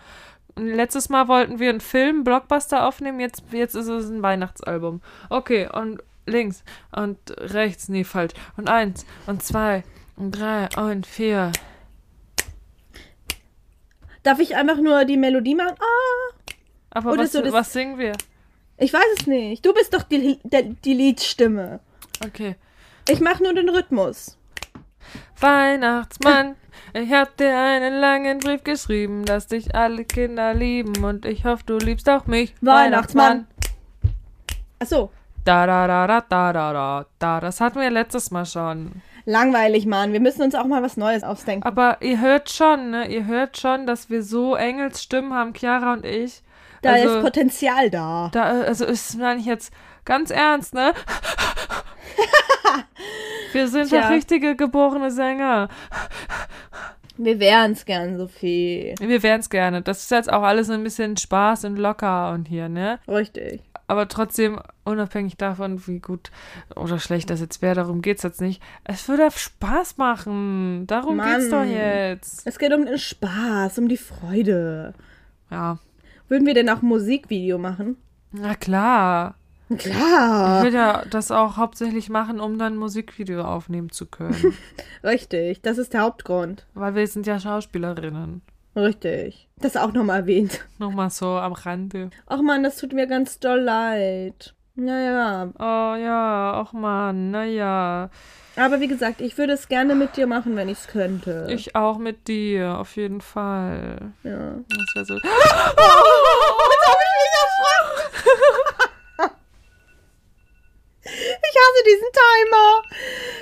Und letztes Mal wollten wir einen Film, Blockbuster aufnehmen, jetzt, jetzt ist es ein Weihnachtsalbum. Okay, und links und rechts, nee, falsch. Und eins und zwei und drei und vier. Darf ich einfach nur die Melodie machen? Ah, Aber Oder was, so was singen wir? Ich weiß es nicht. Du bist doch die, der, die Liedstimme. Okay. Ich mache nur den Rhythmus. Weihnachtsmann, ich hab dir einen langen Brief geschrieben, dass dich alle Kinder lieben und ich hoffe, du liebst auch mich. Weihnachtsmann. Ach so, Da, da, da, da, da, da, da, da. Das hatten wir letztes Mal schon. langweilig, Mann. Wir müssen uns auch mal was Neues ausdenken. Aber ihr hört schon, ne? Ihr hört schon, dass wir so Engelsstimmen haben, Chiara und ich. Da also, ist Potenzial da. da, also ist meine ich jetzt ganz ernst, ne? wir sind Tja. doch richtige geborene Sänger. Wir wären's gern, Sophie. Wir wären's gerne. Das ist jetzt auch alles ein bisschen Spaß und locker und hier, ne? Richtig. Aber trotzdem, unabhängig davon, wie gut oder schlecht das jetzt wäre, darum geht's jetzt nicht. Es würde Spaß machen. Darum geht's doch Mann. jetzt. Es geht um den Spaß, um die Freude. Ja. Würden wir denn auch ein Musikvideo machen? Na klar. Ich Klar. will ja das auch hauptsächlich machen, um dann ein Musikvideo aufnehmen zu können. Richtig. Das ist der Hauptgrund. Weil wir sind ja Schauspielerinnen. Richtig. Das auch nochmal erwähnt. Nochmal so am Rande. Ach man, das tut mir ganz doll leid. Naja. Oh ja, ach man, naja. Aber wie gesagt, ich würde es gerne mit dir machen, wenn ich es könnte. Ich auch mit dir, auf jeden Fall. Ja. Das wäre so. Ich hasse diesen Timer.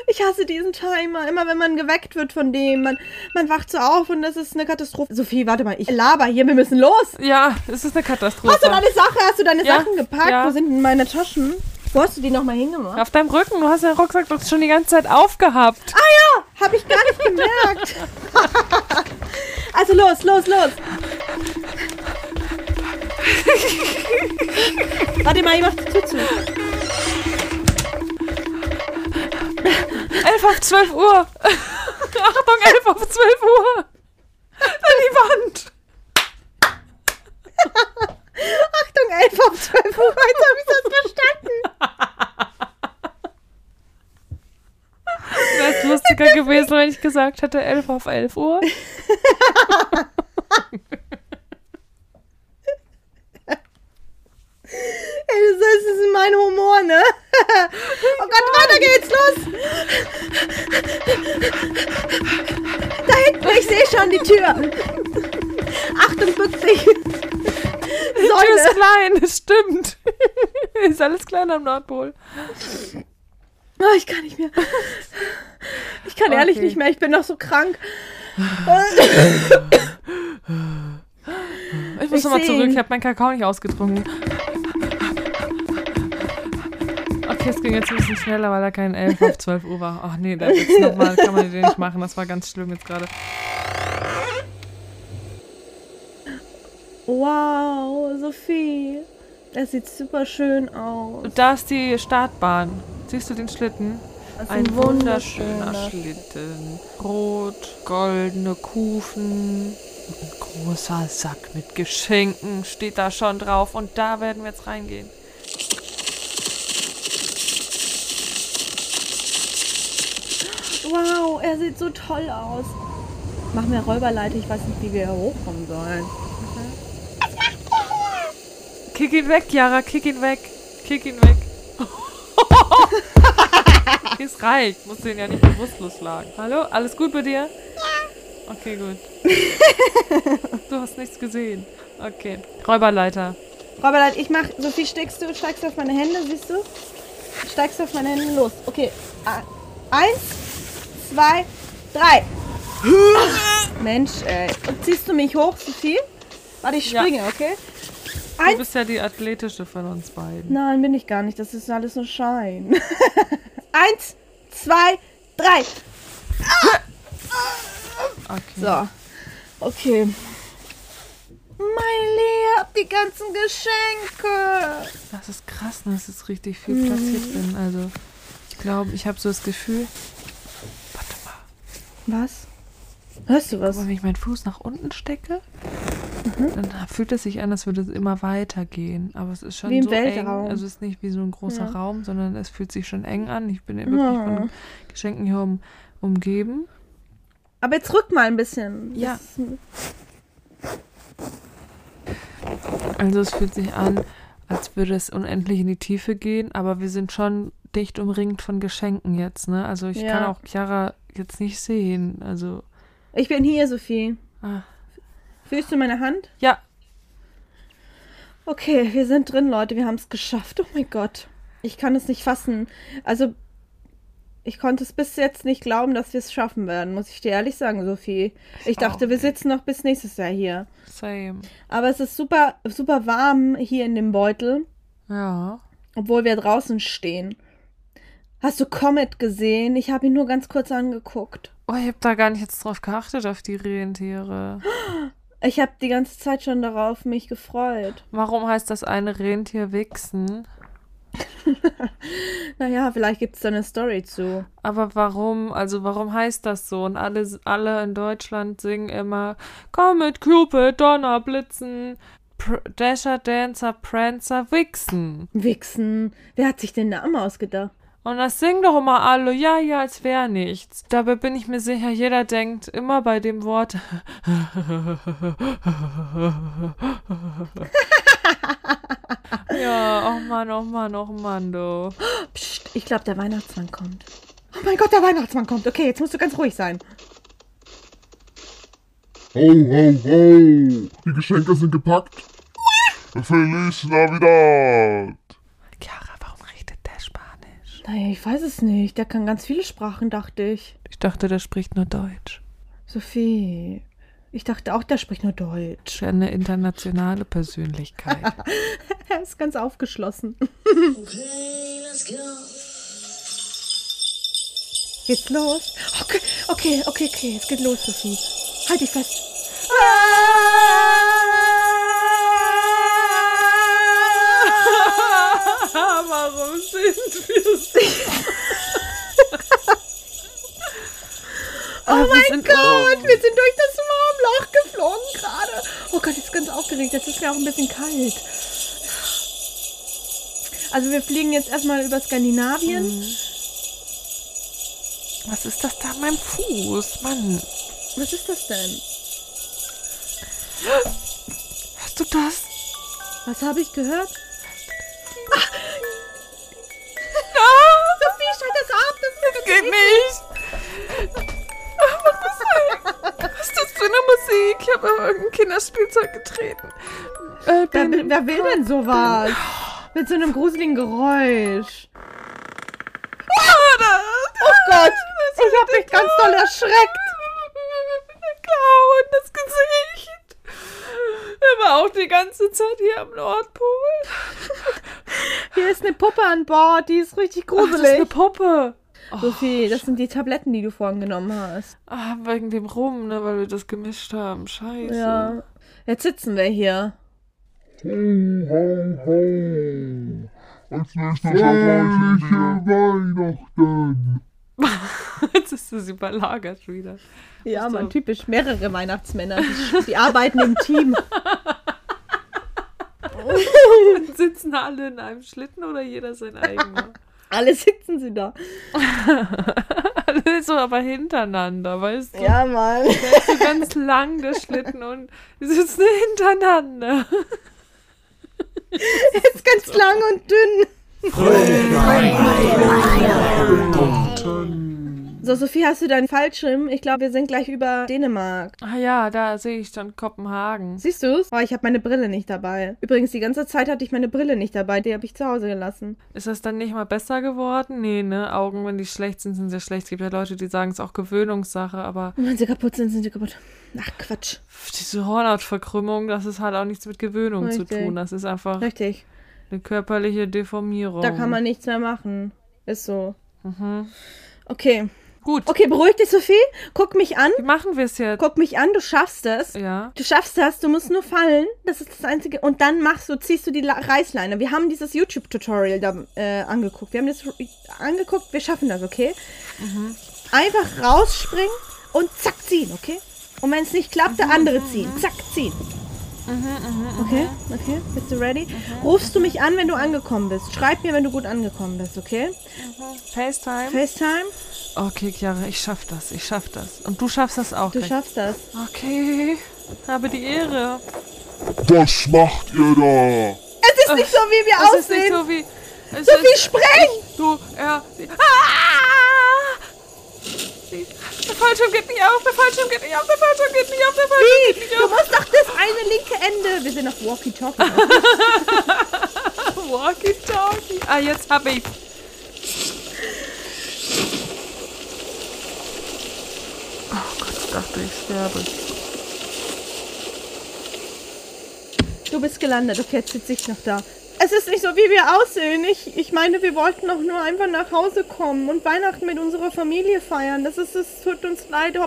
Ich hasse diesen Timer. Immer wenn man geweckt wird von dem, man, man wacht so auf und das ist eine Katastrophe. Sophie, warte mal, ich laber hier, wir müssen los. Ja, es ist eine Katastrophe. Hast du deine Sache? Hast du deine Ja, Sachen gepackt? ja. Wo sind denn meine Taschen? Wo hast du die nochmal hingemacht? Auf deinem Rücken, du hast den Rucksack doch schon die ganze Zeit aufgehabt. Ah ja, hab ich gar nicht gemerkt. also los, los, los. Warte mal, ich mach die Tür zu. 11 auf 12 Uhr. Achtung, 11 auf 12 Uhr. An die Wand. Achtung, 11 auf 12 Uhr. Jetzt hab ich das verstanden. Wäre es lustiger gewesen, wenn ich gesagt hätte 11 auf 11 Uhr. Ey, das ist, das ist mein Humor, ne? Oh Gott, weiter geht's, los! Da hinten, ich sehe schon die Tür. Achtung, bück dich. Die Tür ist klein, das stimmt. ist alles klein am Nordpol. Oh, ich kann nicht mehr. Ich kann ehrlich Okay. nicht mehr, ich bin noch so krank. Ich muss nochmal zurück, ich habe meinen Kakao nicht ausgetrunken. Okay, es ging jetzt ein bisschen schneller, weil da kein 11 auf 12 Uhr war. Ach nee, das jetzt nochmal, kann man den nicht machen. Das war ganz schlimm jetzt gerade. Wow, Sophie. Das sieht super schön aus. Da ist die Startbahn. Siehst du den Schlitten? Ist Ein wunderschöner Schlitten. Rot, goldene Kufen. Ein großer Sack mit Geschenken steht da schon drauf. Und da werden wir jetzt reingehen. Wow, er sieht so toll aus. Mach mir Räuberleiter, ich weiß nicht, wie wir hier hochkommen sollen. Kick ihn weg, Yara, kick ihn weg. Kick ihn weg. es reicht. Muss den ja nicht bewusstlos schlagen. Hallo? Alles gut bei dir? Okay, gut. du hast nichts gesehen. Okay. Räuberleiter. Räuberleiter, ich mach, Sophie, steigst du, steigst du auf meine Hände, siehst du? Steigst du auf meine Hände, los. Okay. Eins, zwei, drei. Mensch, ey. Und ziehst du mich hoch, Sophie? Warte, ich Ja. springe, okay? Du Eins. bist ja die athletische von uns beiden. Nein, bin ich gar nicht. Das ist alles nur Schein. Eins, zwei, drei. Okay. So. Okay. Meine Lea, die ganzen Geschenke. Das ist krass, ne, dass jetzt richtig viel passiert bin. Also, ich glaube, ich habe so das Gefühl. Was? Hörst du was? Aber wenn ich meinen Fuß nach unten stecke, dann fühlt es sich an, als würde es immer weitergehen. Aber es ist schon Wie im so Weltraum. eng. Also es ist nicht wie so ein großer Ja. Raum, sondern es fühlt sich schon eng an. Ich bin ja wirklich Ja. von Geschenken hier um, umgeben. Aber jetzt rück mal ein bisschen. Ja. Also es fühlt sich an, als würde es unendlich in die Tiefe gehen, aber wir sind schon dicht umringt von Geschenken jetzt, ne? Also ich Ja. kann auch Chiara jetzt nicht sehen. Also, Ich bin hier, Sophie. ah. Fühlst du meine Hand? ja, Okay, wir sind drin, Leute. Wir haben es geschafft. Oh mein Gott. Ich kann es nicht fassen. Also, ich konnte es bis jetzt nicht glauben, dass wir es schaffen werden, muss ich dir ehrlich sagen, Sophie. Ich dachte, auch wir sitzen noch bis nächstes Jahr hier. same. Aber es ist super, super warm hier in dem Beutel, Ja. obwohl wir draußen stehen. Hast du Comet gesehen? Ich habe ihn nur ganz kurz angeguckt. Oh, ich habe da gar nicht jetzt drauf geachtet, auf die Rentiere. Ich habe die ganze Zeit schon darauf mich gefreut. Warum heißt das eine Rentier wichsen? Naja, vielleicht gibt es da eine Story zu. Aber warum, also warum heißt das so? Und alle, alle in Deutschland singen immer Comet, Cupid, Donner, Blitzen, Pr Dasher, Dancer, Prancer, Wichsen. Wichsen. Wer hat sich den Namen ausgedacht? Und das singen doch immer alle, ja, ja, als wäre nichts. Dabei bin ich mir sicher, jeder denkt immer bei dem Wort. ja, oh Mann, oh Mann, oh Mann, du. Psst, ich glaube, der Weihnachtsmann kommt. Oh mein Gott, der Weihnachtsmann kommt. Okay, jetzt musst du ganz ruhig sein. Ho, ho, ho. Die Geschenke sind gepackt. Feliz Navidad. Chiara, warum redet der Spanisch? Naja, ich weiß es nicht. Der kann ganz viele Sprachen, dachte ich. Ich dachte, der spricht nur Deutsch. Sophie, ich dachte auch, der spricht nur Deutsch. Eine internationale Persönlichkeit. Er ist ganz aufgeschlossen. Geht's los? Okay, okay, okay, okay. Es geht los, Sophie. Halt dich fest. Warum sind wir so? Oh mein sind Gott, oben. wir sind durch das Wurmloch geflogen gerade. Oh Gott, ich bin ganz aufgeregt. Jetzt ist mir auch ein bisschen kalt. Also wir fliegen jetzt erstmal über Skandinavien. Mhm. Was ist das da an meinem Fuß? Mann, Was ist das denn? hast du das? Was habe ich gehört? Geht nicht! Was ist das für eine Musik? Ich habe auf irgendein Kinderspielzeug getreten. Äh, Wer, bin- wer will denn sowas? Mit so einem gruseligen Geräusch. Oh Gott, ich hab mich ganz doll erschreckt. Der Clown, das Gesicht. Er war auch die ganze Zeit hier am Nordpol. Hier ist eine Puppe an Bord, die ist richtig Ach, das ist gruselig. eine Puppe. Sophie, das sind die Tabletten, die du vorhin genommen hast. Ah, wegen dem Rum, ne, weil wir das gemischt haben. Scheiße. Ja. Jetzt sitzen wir hier. Ho, ho, ho. Als nächstes fröhliche Weihnachten. Jetzt ist es überlagert wieder. Ja, man, typisch mehrere Weihnachtsmänner. Die, die arbeiten im Team. Sitzen alle in einem Schlitten oder jeder sein eigener? Alle sitzen sie da. alle so aber hintereinander, weißt du? Ja, Mann. Der ist so ganz lang, der Schlitten, und die sitzen hintereinander. Ist ganz lang und dünn. So, Sophie, hast du deinen Fallschirm? Ich glaube, wir sind gleich über Dänemark. Ah ja, da sehe ich dann Kopenhagen. Siehst du's? Oh, ich habe meine Brille nicht dabei. Übrigens, die ganze Zeit hatte ich meine Brille nicht dabei. Die habe ich zu Hause gelassen. Ist das dann nicht mal besser geworden? Nee, ne? Augen, wenn die schlecht sind, sind sie schlecht. Es gibt ja Leute, die sagen, es ist auch Gewöhnungssache, aber Wenn sie kaputt sind, sind sie kaputt. Ach, Quatsch. diese Hornhautverkrümmung, das ist halt auch nichts mit Gewöhnung zu Richtig. tun. Das ist einfach Richtig. eine körperliche Deformierung. Da kann man nichts mehr machen. Ist so. Mhm. Okay. Gut. Okay, beruhig dich, Sophie. Guck mich an. Wie machen wir es jetzt? Guck mich an, du schaffst es. Ja. Du schaffst das, du musst nur fallen. Das ist das Einzige. Und dann machst du, ziehst du die Reißleine. Wir haben dieses YouTube-Tutorial da äh, angeguckt. Wir haben das angeguckt, wir schaffen das, okay? Einfach rausspringen und zack ziehen, okay? Und wenn es nicht klappt, der andere ziehen. Zack, ziehen. Okay, okay. Bist du ready? Rufst du mich an, wenn du angekommen bist. Schreib mir, wenn du gut angekommen bist, okay? FaceTime? FaceTime, Okay, Chiara, ich schaff das. Ich schaff das. Und du schaffst das auch. du gleich. schaffst das. Okay. Habe die Ehre. Was macht ihr da? Es ist nicht so, wie wir Es ist nicht aussehen. so wie. Es Sophie, ist, spring! du, er. Sie, ah! Der Fallschirm geht nicht auf, der Fallschirm geht nicht auf, der Fallschirm geht nicht auf, der Fallschirm geht nicht Du auf. musst doch das eine linke Ende. Wir sind auf Walkie-Talkie. Walkie-talkie. Ah, jetzt hab ich. Oh Gott, ich dachte, ich sterbe. Du bist gelandet. Okay, jetzt sitze ich noch da. Es ist nicht so, wie wir aussehen. Ich, ich meine, wir wollten doch nur einfach nach Hause kommen und Weihnachten mit unserer Familie feiern. Das ist, es tut uns leid.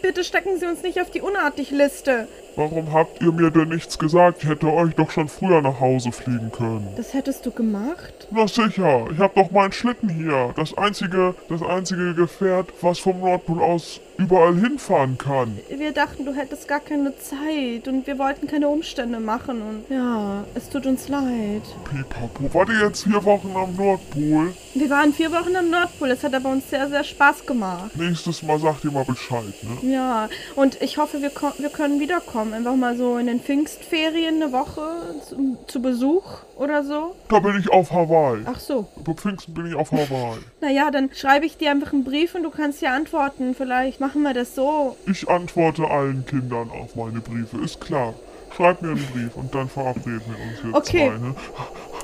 Bitte stecken Sie uns nicht auf die Unartig-Liste. Warum habt ihr mir denn nichts gesagt? Ich hätte euch doch schon früher nach Hause fliegen können. Das hättest du gemacht? Na sicher, ich hab doch meinen Schlitten hier. Das einzige, das einzige Gefährt, was vom Nordpol aus überall hinfahren kann. Wir dachten, du hättest gar keine Zeit und wir wollten keine Umstände machen und ja, es tut uns leid. Pipapo, wart ihr jetzt vier Wochen am Nordpol? Wir waren vier Wochen am Nordpol. Es hat aber uns sehr, sehr Spaß gemacht. Nächstes Mal sagt ihr mal Bescheid, ne? Ja, und ich hoffe, wir, wir können wiederkommen. Einfach mal so in den Pfingstferien eine Woche zu, zu Besuch oder so. Da bin ich auf Hawaii. Ach so. Über Pfingsten bin ich auf Hawaii. Naja, dann schreibe ich dir einfach einen Brief und du kannst ja antworten. Vielleicht machen wir das so. Ich antworte allen Kindern auf meine Briefe, ist klar. Schreib mir einen Brief und dann verabreden wir uns hier Okay. zwei, ne?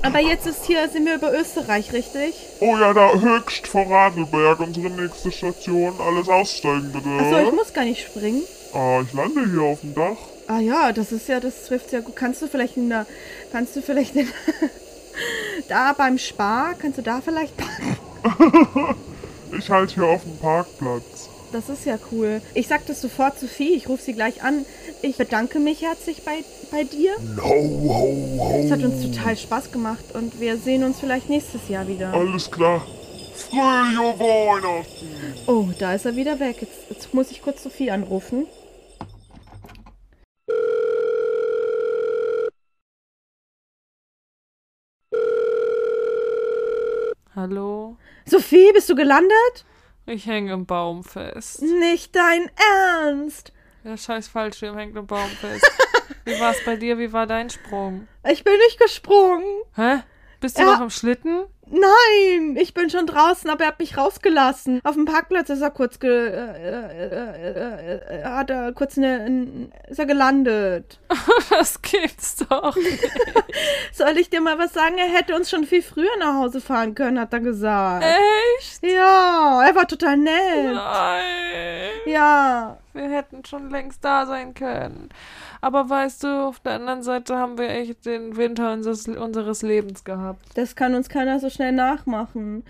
Aber jetzt ist hier, sind wir über Österreich, richtig? Oh ja, da höchst vor Radelberg, unsere nächste Station. Alles aussteigen, bitte. Achso, ich muss gar nicht springen. Ah, ich lande hier auf dem Dach. Ah ja, das ist ja, das trifft ja gut. Kannst du vielleicht in der, kannst du vielleicht in, da beim Spar, kannst du da vielleicht parken? Ich halte hier auf dem Parkplatz. Das ist ja cool. Ich sag das sofort Sophie, ich rufe sie gleich an. Ich bedanke mich herzlich bei, bei dir. Ho, ho, ho. Es hat uns total Spaß gemacht und wir sehen uns vielleicht nächstes Jahr wieder. Alles klar. Fröhliche Weihnachten. Oh, da ist er wieder weg. Jetzt, jetzt muss ich kurz Sophie anrufen. Hallo? Sophie, bist du gelandet? Ich hänge im Baum fest. Nicht dein Ernst. Der scheiß Fallschirm hängt im Baum fest. Wie war's bei dir? Wie war dein Sprung? Ich bin nicht gesprungen. Hä? Bist du Ja. noch im Schlitten? Nein, ich bin schon draußen, aber er hat mich rausgelassen. Auf dem Parkplatz ist er kurz ge äh, äh, äh, äh, hat er kurz eine, ein- ist er gelandet. Das gibt's doch. Soll ich dir mal was sagen? Er hätte uns schon viel früher nach Hause fahren können, hat er gesagt. Echt? Ja, er war total nett. Nein. Ja. Wir hätten schon längst da sein können. Aber weißt du, auf der anderen Seite haben wir echt den Winter unseres, unseres Lebens gehabt. Das kann uns keiner so schnell nachmachen.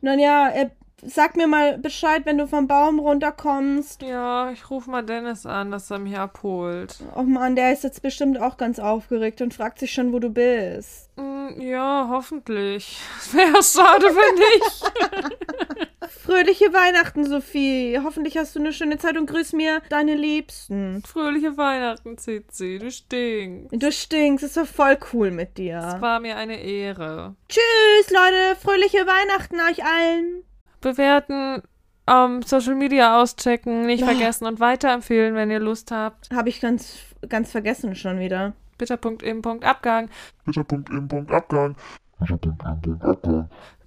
Nun ja, er, sag mir mal Bescheid, wenn du vom Baum runterkommst. Ja, ich rufe mal Dennis an, dass er mich abholt. Oh Mann, der ist jetzt bestimmt auch ganz aufgeregt und fragt sich schon, wo du bist. Mm, Ja, hoffentlich. Wäre schade, wenn nicht. Fröhliche Weihnachten, Sophie. Hoffentlich hast du eine schöne Zeit und grüß mir deine Liebsten. Fröhliche Weihnachten, Zizi. Du stinkst. Du stinkst, es war voll cool mit Es dir. war mir eine Ehre. Tschüss, Leute. Fröhliche Weihnachten euch allen. Bewerten, ähm, Social Media auschecken, nicht Ah. vergessen und weiterempfehlen, wenn ihr Lust habt. Habe ich ganz, ganz vergessen schon wieder. Bitter.im.abgang. Bitte Punkt im Punkt Abgang.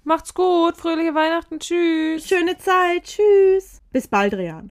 Macht's gut. Fröhliche Weihnachten. Tschüss. Schöne Zeit. Tschüss. Bis bald, Rian.